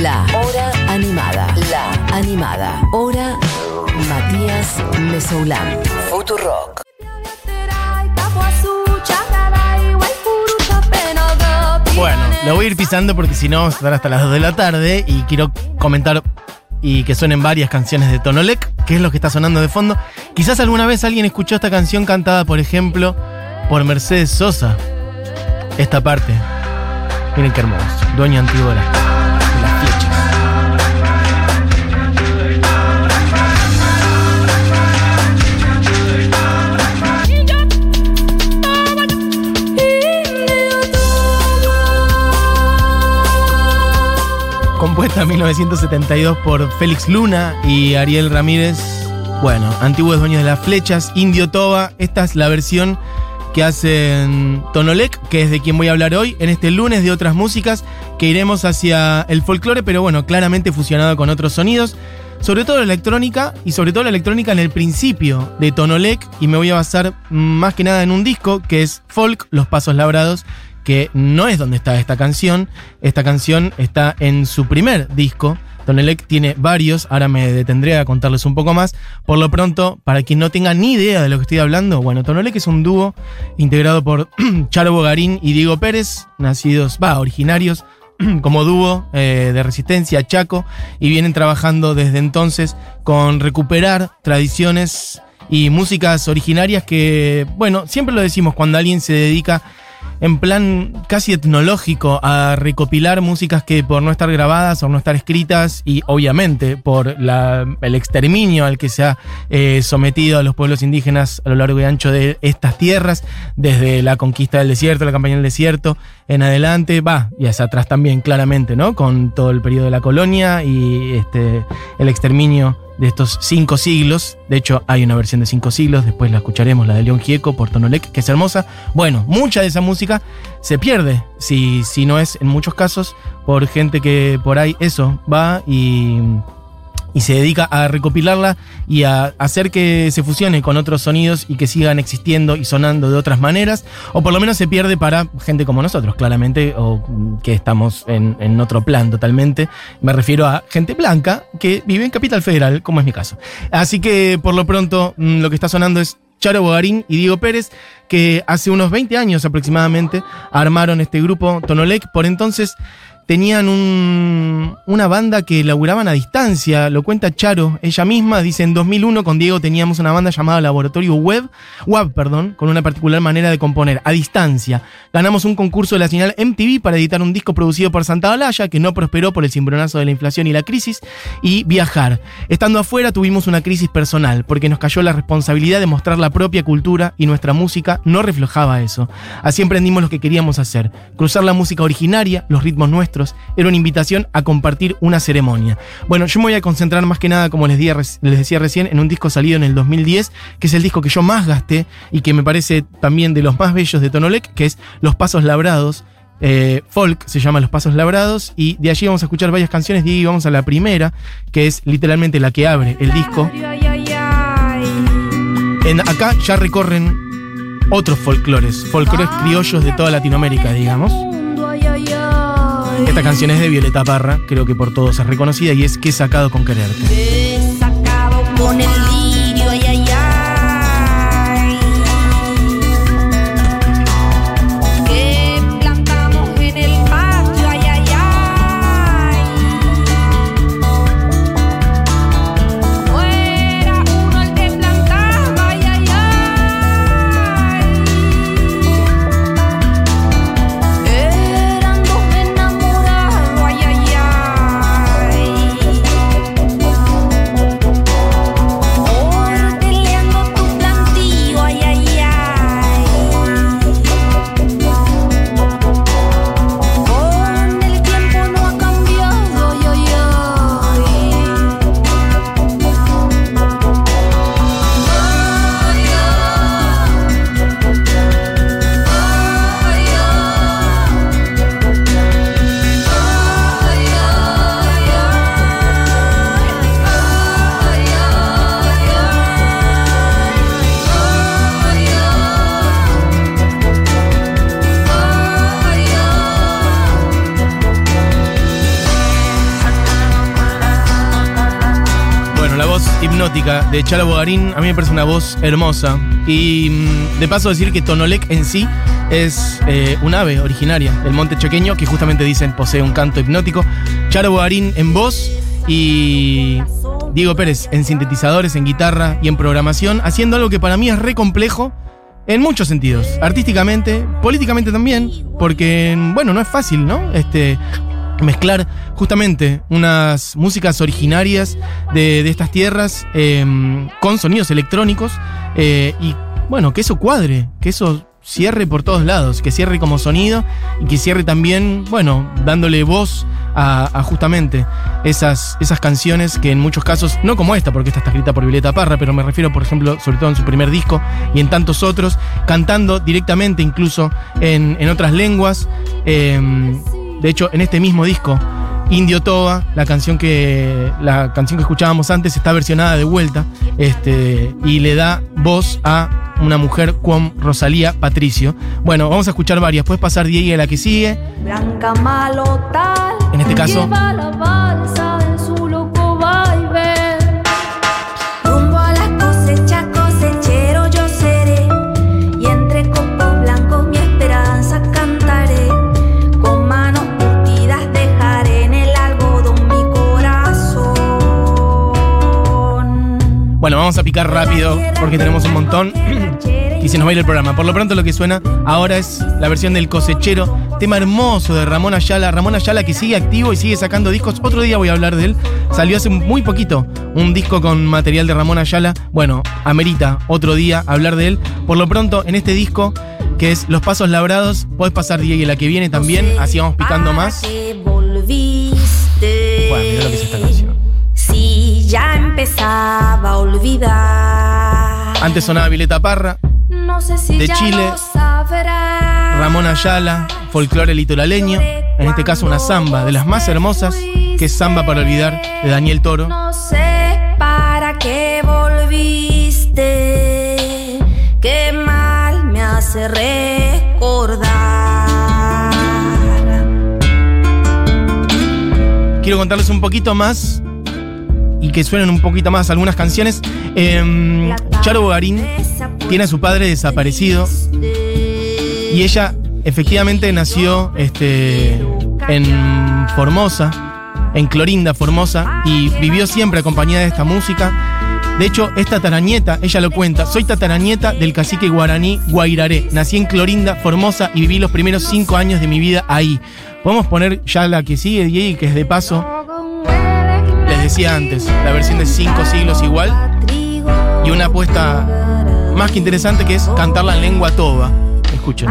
La Hora Animada. La Animada. Hora Matías Mesoulán. Futurock. Bueno, lo voy a ir pisando porque si no vamos a estar hasta las 2 de la tarde y quiero comentar y que suenen varias canciones de Tonolek, que es lo que está sonando de fondo. Quizás alguna vez alguien escuchó esta canción cantada, por ejemplo, por Mercedes Sosa. Esta parte. Miren qué hermoso. Dueño antiguo Compuesta en 1972 por Félix Luna y Ariel Ramírez. Bueno, antiguos dueños de las flechas, Indio Toba. Esta es la versión que hacen Tonolek, que es de quien voy a hablar hoy, en este lunes de otras músicas, que iremos hacia el folclore, pero bueno, claramente fusionado con otros sonidos. Sobre todo la electrónica, y sobre todo la electrónica en el principio de Tonolek, y me voy a basar más que nada en un disco que es Folk, Los Pasos Labrados, que no es donde está esta canción. Esta canción está en su primer disco. Tonelec tiene varios, ahora me detendré a contarles un poco más. Por lo pronto, para quien no tenga ni idea de lo que estoy hablando, bueno, Tonelec es un dúo integrado por Charo Bogarín y Diego Pérez, nacidos, va, originarios como dúo eh, de resistencia Chaco, y vienen trabajando desde entonces con recuperar tradiciones y músicas originarias que, bueno, siempre lo decimos cuando alguien se dedica en plan casi etnológico a recopilar músicas que por no estar grabadas o no estar escritas y obviamente por la, el exterminio al que se ha eh, sometido a los pueblos indígenas a lo largo y ancho de estas tierras, desde la conquista del desierto, la campaña del desierto, en adelante, va, y hacia atrás también claramente, ¿no? Con todo el periodo de la colonia y este, el exterminio de estos cinco siglos. De hecho, hay una versión de cinco siglos, después la escucharemos, la de León Gieco por Tonolek, que es hermosa. Bueno, mucha de esa música se pierde, si, si no es en muchos casos, por gente que por ahí eso va y y se dedica a recopilarla y a hacer que se fusione con otros sonidos y que sigan existiendo y sonando de otras maneras, o por lo menos se pierde para gente como nosotros, claramente, o que estamos en, en otro plan totalmente. Me refiero a gente blanca que vive en Capital Federal, como es mi caso. Así que por lo pronto mm, lo que está sonando es Charo Bogarín y Diego Pérez, que hace unos 20 años aproximadamente armaron este grupo Tonolec. Por entonces tenían un, una banda que laburaban a distancia, lo cuenta Charo, ella misma, dice en 2001 con Diego teníamos una banda llamada Laboratorio Web, Web, perdón, con una particular manera de componer, a distancia. Ganamos un concurso de la señal MTV para editar un disco producido por Santa Olaya, que no prosperó por el cimbronazo de la inflación y la crisis, y viajar. Estando afuera tuvimos una crisis personal, porque nos cayó la responsabilidad de mostrar la propia cultura y nuestra música no reflejaba eso. Así emprendimos lo que queríamos hacer, cruzar la música originaria, los ritmos nuestros, era una invitación a compartir una ceremonia. Bueno, yo me voy a concentrar más que nada, como les, les decía recién, en un disco salido en el 2010, que es el disco que yo más gasté y que me parece también de los más bellos de Tonolec, que es Los Pasos Labrados. Eh, folk se llama Los Pasos Labrados y de allí vamos a escuchar varias canciones y vamos a la primera, que es literalmente la que abre el disco. En, acá ya recorren otros folclores, folclores criollos de toda Latinoamérica, digamos. Esta canción es de Violeta Parra, creo que por todos es reconocida y es Que he sacado con quererte. De Chalo Bogarín. A mí me parece una voz hermosa. Y mm, de paso decir que Tonolec en sí es eh, un ave originaria del monte chequeño que justamente dicen posee un canto hipnótico. Chalo Bogarín en voz y Diego Pérez en sintetizadores, en guitarra y en programación, haciendo algo que para mí es re complejo en muchos sentidos. Artísticamente, políticamente también, porque, bueno, no es fácil, ¿no? Este, mezclar justamente unas músicas originarias de, de estas tierras em, con sonidos electrónicos eh, y bueno, que eso cuadre, que eso cierre por todos lados, que cierre como sonido y que cierre también, bueno, dándole voz a, justamente esas, esas canciones que en muchos casos, no como esta, porque esta está escrita por Violeta Parra, pero me refiero, por ejemplo, sobre todo en su primer disco y en tantos otros, cantando directamente incluso en, en otras lenguas. em, de hecho, en este mismo disco, Indio Toba, la canción que la canción que escuchábamos antes está versionada de vuelta, este y le da voz a una mujer con Rosalía Patricio. Bueno, vamos a escuchar varias. Puedes pasar Diego a la que sigue. Blanca malo tal. En este caso. Lleva la balsa Bueno, vamos a picar rápido porque tenemos un montón y se nos va a ir el programa. Por lo pronto lo que suena ahora es la versión del cosechero, tema hermoso de Ramón Ayala. Ramón Ayala que sigue activo y sigue sacando discos. Otro día voy a hablar de él. Salió hace muy poquito un disco con material de Ramón Ayala. Bueno, amerita otro día hablar de él. Por lo pronto, en este disco, que es Los Pasos Labrados, podés pasar Diego y la que viene también. Así vamos picando ¿Para más. Empezaba a olvidar. Antes sonaba Violeta Parra, No sé si de Chile. Ramón Ayala, folclore litoraleño, en este caso una samba de las más hermosas, que es Samba para olvidar, de Daniel Toro. No sé para qué volviste. Qué mal me hace recordar. Quiero contarles un poquito más que suenen un poquito más algunas canciones. Em, Charo Bogarín tiene a su padre desaparecido y ella efectivamente nació este, en Formosa, en Clorinda, Formosa, y vivió siempre acompañada de esta música. De hecho, es tatarañeta, ella lo cuenta, soy tatarañeta del cacique guaraní Guairaré. Nací en Clorinda, Formosa, y viví los primeros cinco años de mi vida ahí. Podemos poner ya la que sigue, Diego, que es de paso. Decía antes, la versión de cinco siglos igual. Y una apuesta más que interesante que es cantarla en lengua toba. Escuchen.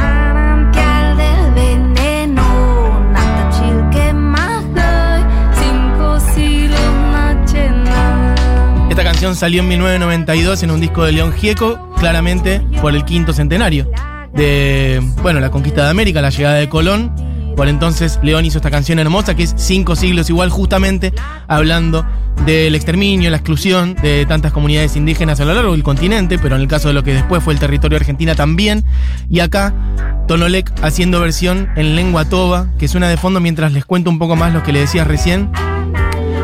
Esta canción salió en 1992 en un disco de León Gieco, claramente por el quinto centenario de, bueno, la conquista de América, la llegada de Colón. Por entonces León hizo esta canción hermosa que es cinco siglos igual, justamente hablando del exterminio, la exclusión de tantas comunidades indígenas a lo largo del continente, pero en el caso de lo que después fue el territorio de Argentina también. Y acá Tonolec haciendo versión en lengua toba, que suena de fondo mientras les cuento un poco más lo que le decías recién.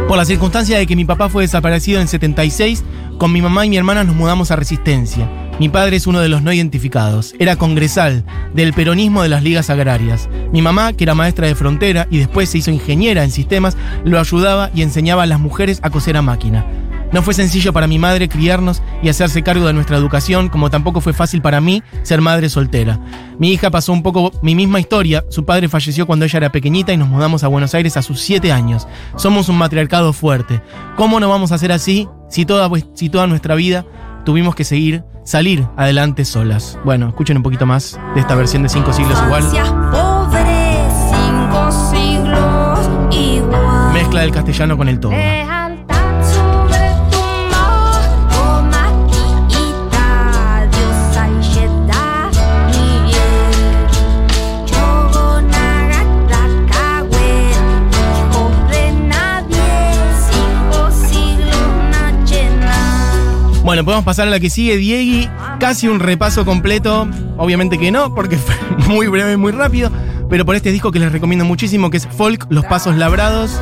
Por la circunstancia de que mi papá fue desaparecido en 76, con mi mamá y mi hermana nos mudamos a Resistencia. Mi padre es uno de los no identificados. Era congresal del peronismo de las ligas agrarias. Mi mamá, que era maestra de frontera y después se hizo ingeniera en sistemas, lo ayudaba y enseñaba a las mujeres a coser a máquina. No fue sencillo para mi madre criarnos y hacerse cargo de nuestra educación, como tampoco fue fácil para mí ser madre soltera. Mi hija pasó un poco mi misma historia. Su padre falleció cuando ella era pequeñita y nos mudamos a Buenos Aires a sus 7 años. Somos un matriarcado fuerte. ¿Cómo no vamos a ser así si toda, si toda nuestra vida tuvimos que seguir, salir adelante solas? Bueno, escuchen un poquito más de esta versión de 5 siglos igual. Pobres, cinco siglos igual. Mezcla del castellano con el todo. Bueno, podemos pasar a la que sigue, Diegui. Casi un repaso completo. Obviamente que no, porque fue muy breve muy rápido. Pero por este disco que les recomiendo muchísimo, que es Folk, Los Pasos Labrados.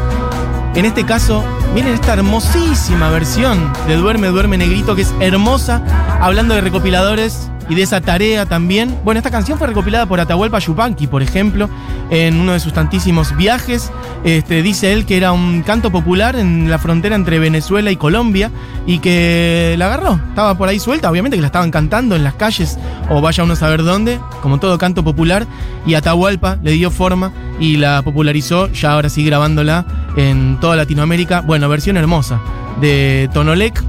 En este caso, miren esta hermosísima versión de Duerme, Duerme Negrito, que es hermosa, hablando de recopiladores y de esa tarea también. Bueno, esta canción fue recopilada por Atahualpa Yupanqui, por ejemplo, en uno de sus tantísimos viajes. Este, dice él que era un canto popular en la frontera entre Venezuela y Colombia y que la agarró. Estaba por ahí suelta, obviamente que la estaban cantando en las calles o vaya uno a saber dónde, como todo canto popular. Y Atahualpa le dio forma y la popularizó, ya ahora sí grabándola en toda Latinoamérica. Bueno, versión hermosa de Tonolec.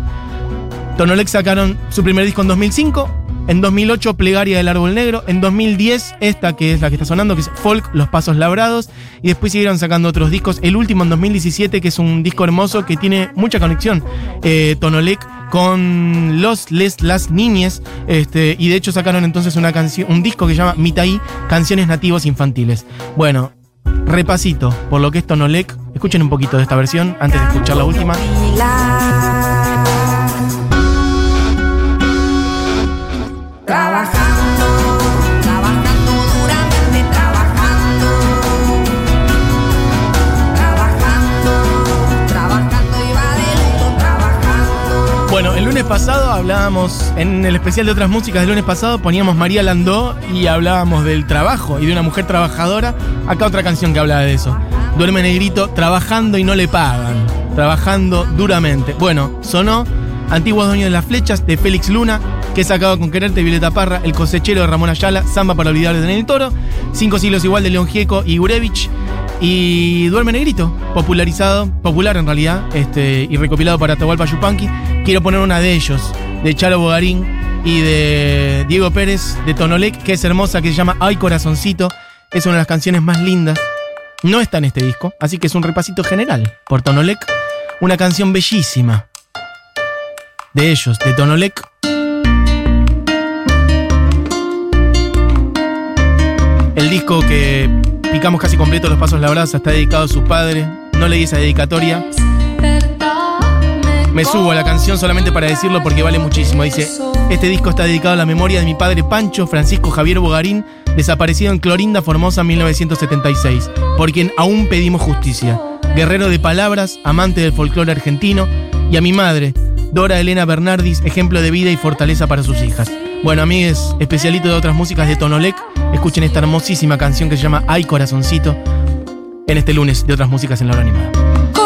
Tonolec sacaron su primer disco en 2005 en 2008, Plegaria del Árbol Negro. En 2010, esta que es la que está sonando, que es Folk, Los Pasos Labrados. Y después siguieron sacando otros discos. El último en 2017, que es un disco hermoso que tiene mucha conexión. Eh, Tonolec con los les las niñes este, y de hecho sacaron entonces una canción un disco que se llama Mitaí canciones nativos infantiles bueno repasito por lo que es Tonolec escuchen un poquito de esta versión antes de escuchar la última Bueno, el lunes pasado hablábamos, en el especial de otras músicas del lunes pasado, poníamos María Landó y hablábamos del trabajo y de una mujer trabajadora. Acá otra canción que habla de eso. Duerme negrito, trabajando y no le pagan. Trabajando duramente. Bueno, sonó Antiguos Dueños de las Flechas de Félix Luna, que he sacado con Quererte Violeta Parra, El Cosechero de Ramón Ayala, Samba para olvidar de Daniel Toro, Cinco siglos igual de León Gieco y Gurevich. Y Duerme Negrito, popularizado, popular en realidad, este, y recopilado para Atahualpa Yupanqui. Quiero poner una de ellos, de Charo Bogarín y de Diego Pérez, de Tonolec, que es hermosa, que se llama Ay Corazoncito. Es una de las canciones más lindas. No está en este disco, así que es un repasito general por Tonolec. Una canción bellísima. De ellos, de Tonolec. El disco que picamos casi completo los pasos labrados está dedicado a su padre. No leí esa dedicatoria. Me subo a la canción solamente para decirlo porque vale muchísimo. Dice, este disco está dedicado a la memoria de mi padre Pancho Francisco Javier Bogarín, desaparecido en Clorinda, Formosa, 1976, por quien aún pedimos justicia. Guerrero de palabras, amante del folclore argentino, y a mi madre, Dora Elena Bernardis, ejemplo de vida y fortaleza para sus hijas. Bueno, amigues, especialito de otras músicas de Tonolec, escuchen esta hermosísima canción que se llama Ay Corazoncito en este lunes de otras músicas en la hora animada.